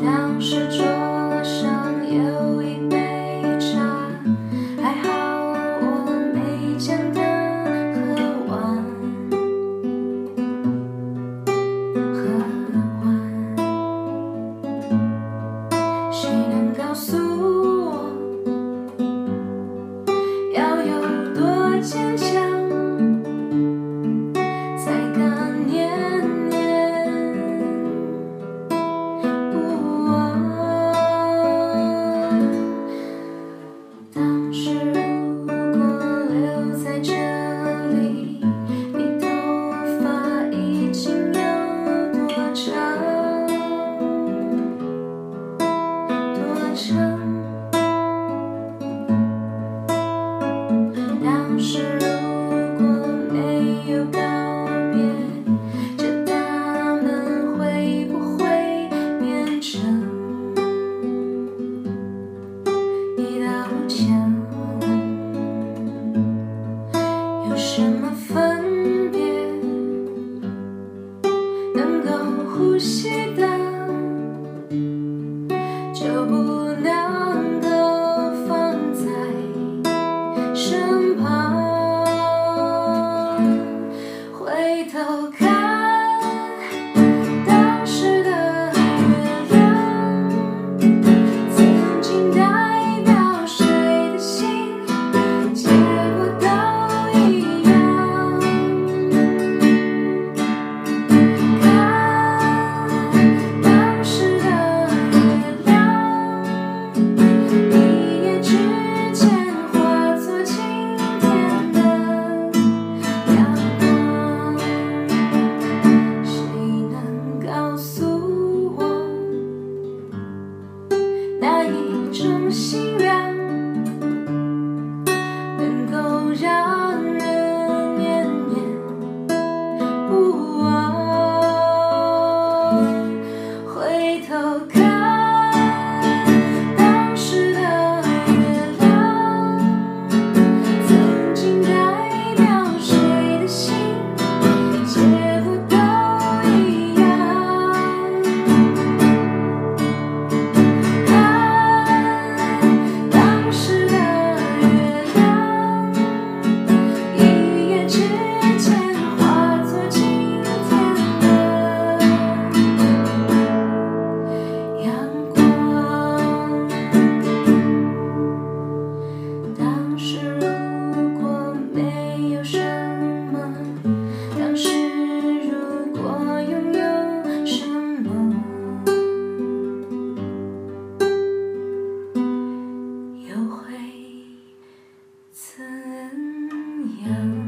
当时桌上有一杯茶，还好我没将它喝完。喝完，谁能告诉？see. know young.